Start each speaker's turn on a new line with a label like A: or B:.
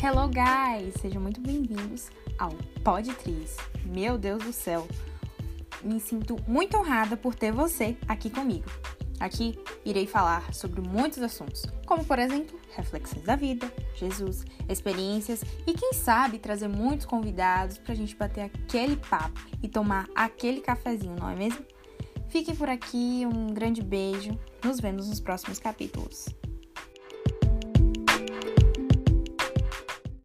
A: Hello, guys! Sejam muito bem-vindos ao Podtriz. Meu Deus do céu! Me sinto muito honrada por ter você aqui comigo. Aqui irei falar sobre muitos assuntos, como por exemplo, reflexões da vida, Jesus, experiências e quem sabe trazer muitos convidados para a gente bater aquele papo e tomar aquele cafezinho, não é mesmo? Fiquem por aqui, um grande beijo, nos vemos nos próximos capítulos.